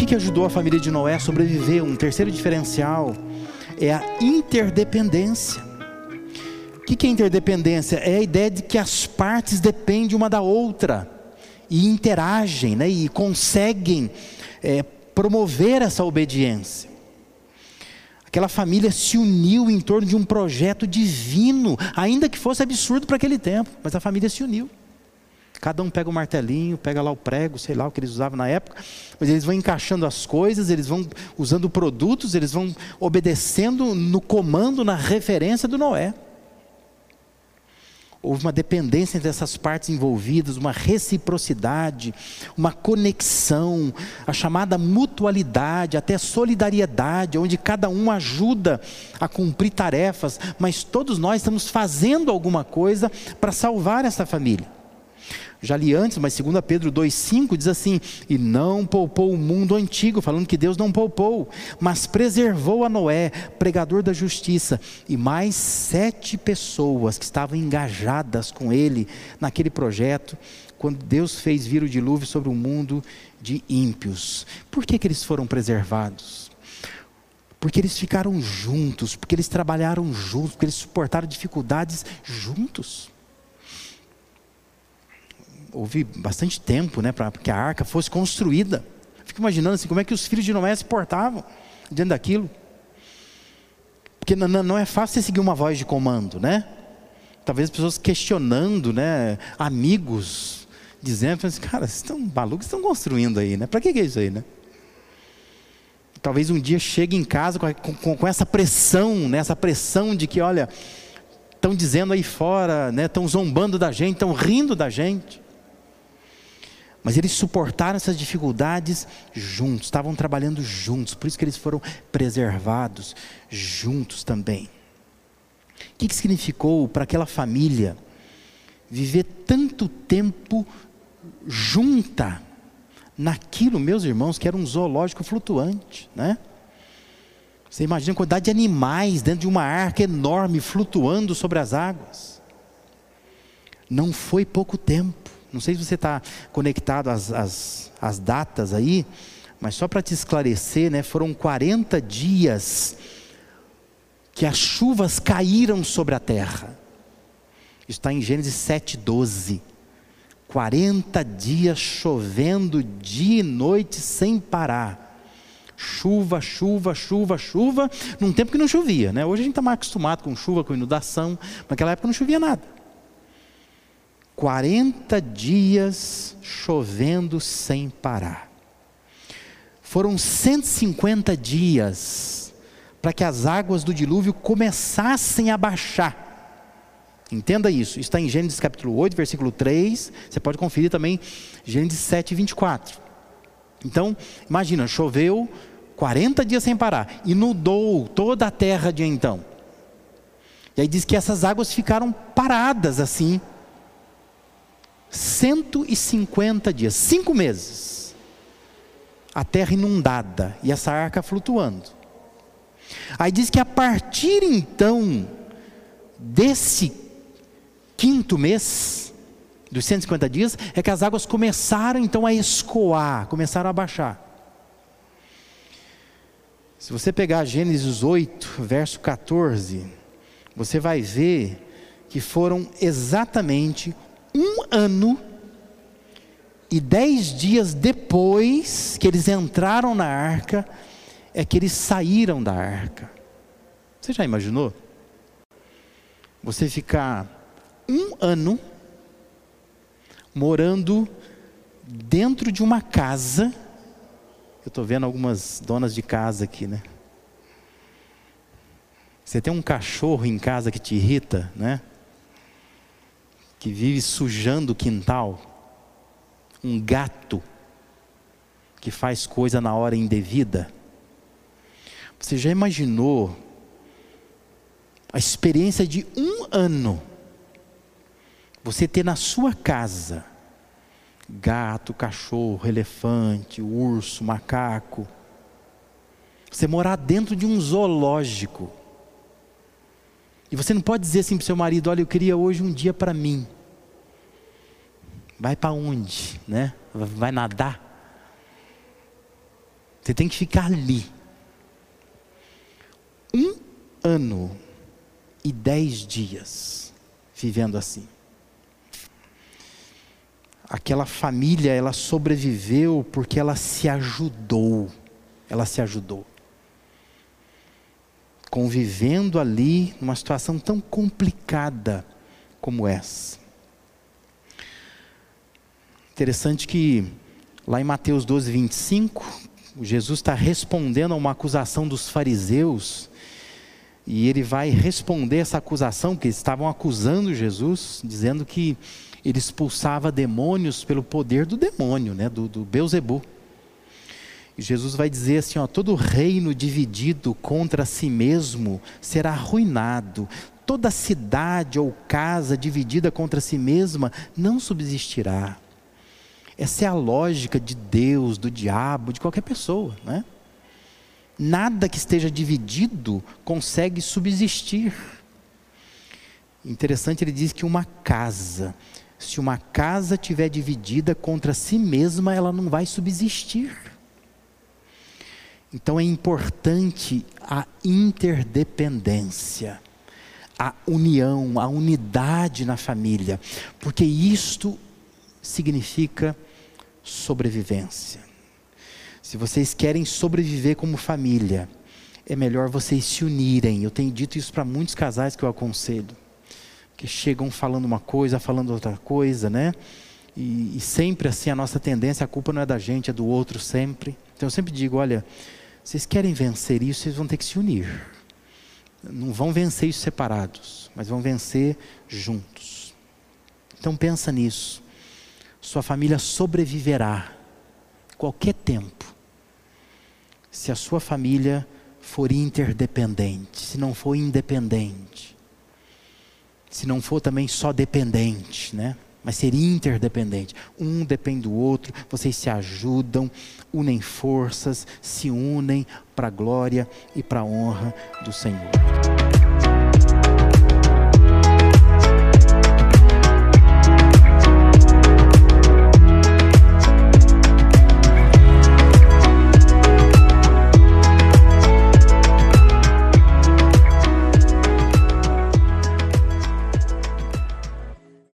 que, que ajudou a família de Noé a sobreviver? Um terceiro diferencial é a interdependência. O que, que é interdependência? É a ideia de que as partes dependem uma da outra e interagem, né? E conseguem é, promover essa obediência. Aquela família se uniu em torno de um projeto divino, ainda que fosse absurdo para aquele tempo, mas a família se uniu. Cada um pega o um martelinho, pega lá o prego, sei lá o que eles usavam na época, mas eles vão encaixando as coisas, eles vão usando produtos, eles vão obedecendo no comando, na referência do Noé. Houve uma dependência entre essas partes envolvidas, uma reciprocidade, uma conexão, a chamada mutualidade, até solidariedade, onde cada um ajuda a cumprir tarefas, mas todos nós estamos fazendo alguma coisa para salvar essa família já li antes, mas 2 Pedro 2,5 diz assim: E não poupou o mundo antigo, falando que Deus não poupou, mas preservou a Noé, pregador da justiça, e mais sete pessoas que estavam engajadas com ele naquele projeto, quando Deus fez vir o dilúvio sobre o mundo de ímpios. Por que, que eles foram preservados? Porque eles ficaram juntos, porque eles trabalharam juntos, porque eles suportaram dificuldades juntos houve bastante tempo né, para que a arca fosse construída. Fico imaginando assim, como é que os filhos de Noé se portavam diante daquilo. Porque não, não é fácil você seguir uma voz de comando, né? Talvez as pessoas questionando, né? Amigos, dizendo, assim, cara, vocês estão malucos, estão construindo aí, né? Para que, é isso aí, né? Talvez um dia chegue em casa com, com, com essa pressão, né? essa pressão de que, olha, estão dizendo aí fora, estão né? zombando da gente, estão rindo da gente. Mas eles suportaram essas dificuldades juntos, estavam trabalhando juntos, por isso que eles foram preservados juntos também. O que, que significou para aquela família viver tanto tempo junta naquilo, meus irmãos, que era um zoológico flutuante, né? Você imagina a quantidade de animais dentro de uma arca enorme flutuando sobre as águas. Não foi pouco tempo. Não sei se você está conectado às, às, às datas aí, mas só para te esclarecer, né, foram 40 dias que as chuvas caíram sobre a terra. Está em Gênesis 7,12. 40 dias chovendo dia e noite sem parar. Chuva, chuva, chuva, chuva, num tempo que não chovia, né? Hoje a gente está mais acostumado com chuva, com inundação, naquela época não chovia nada. 40 dias chovendo sem parar. Foram 150 dias para que as águas do dilúvio começassem a baixar. Entenda isso, está em Gênesis capítulo 8, versículo 3. Você pode conferir também Gênesis 7, 24. Então, imagina, choveu 40 dias sem parar, inundou toda a terra de então. E aí diz que essas águas ficaram paradas assim, 150 dias, cinco meses, a terra inundada e essa arca flutuando. Aí diz que a partir então desse quinto mês, dos 150 dias, é que as águas começaram então a escoar, começaram a baixar. Se você pegar Gênesis 8, verso 14, você vai ver que foram exatamente um ano e dez dias depois que eles entraram na arca, é que eles saíram da arca. Você já imaginou? Você ficar um ano morando dentro de uma casa. Eu estou vendo algumas donas de casa aqui, né? Você tem um cachorro em casa que te irrita, né? Que vive sujando o quintal, um gato que faz coisa na hora indevida. Você já imaginou a experiência de um ano você ter na sua casa gato, cachorro, elefante, urso, macaco. Você morar dentro de um zoológico. E você não pode dizer assim para o seu marido: olha, eu queria hoje um dia para mim. Vai para onde? Né? Vai nadar? Você tem que ficar ali. Um ano e dez dias vivendo assim. Aquela família, ela sobreviveu porque ela se ajudou. Ela se ajudou. Convivendo ali numa situação tão complicada como essa. Interessante que lá em Mateus 12, 25, Jesus está respondendo a uma acusação dos fariseus, e ele vai responder essa acusação, que eles estavam acusando Jesus, dizendo que ele expulsava demônios pelo poder do demônio, né, do, do Beuzebu. Jesus vai dizer assim: ó, todo reino dividido contra si mesmo será arruinado, toda cidade ou casa dividida contra si mesma não subsistirá. Essa é a lógica de Deus, do diabo, de qualquer pessoa, né? Nada que esteja dividido consegue subsistir. Interessante, ele diz que uma casa, se uma casa tiver dividida contra si mesma, ela não vai subsistir. Então é importante a interdependência, a união, a unidade na família, porque isto significa sobrevivência. Se vocês querem sobreviver como família, é melhor vocês se unirem. Eu tenho dito isso para muitos casais que eu aconselho, que chegam falando uma coisa, falando outra coisa, né? E, e, sempre assim a nossa tendência, a culpa não é da gente, é do outro sempre. Então eu sempre digo, olha, vocês querem vencer isso, vocês vão ter que se unir. Não vão vencer isso separados, mas vão vencer juntos. Então pensa nisso sua família sobreviverá qualquer tempo, se a sua família for interdependente, se não for independente, se não for também só dependente, né? Mas ser interdependente. Um depende do outro, vocês se ajudam, unem forças, se unem para a glória e para a honra do Senhor.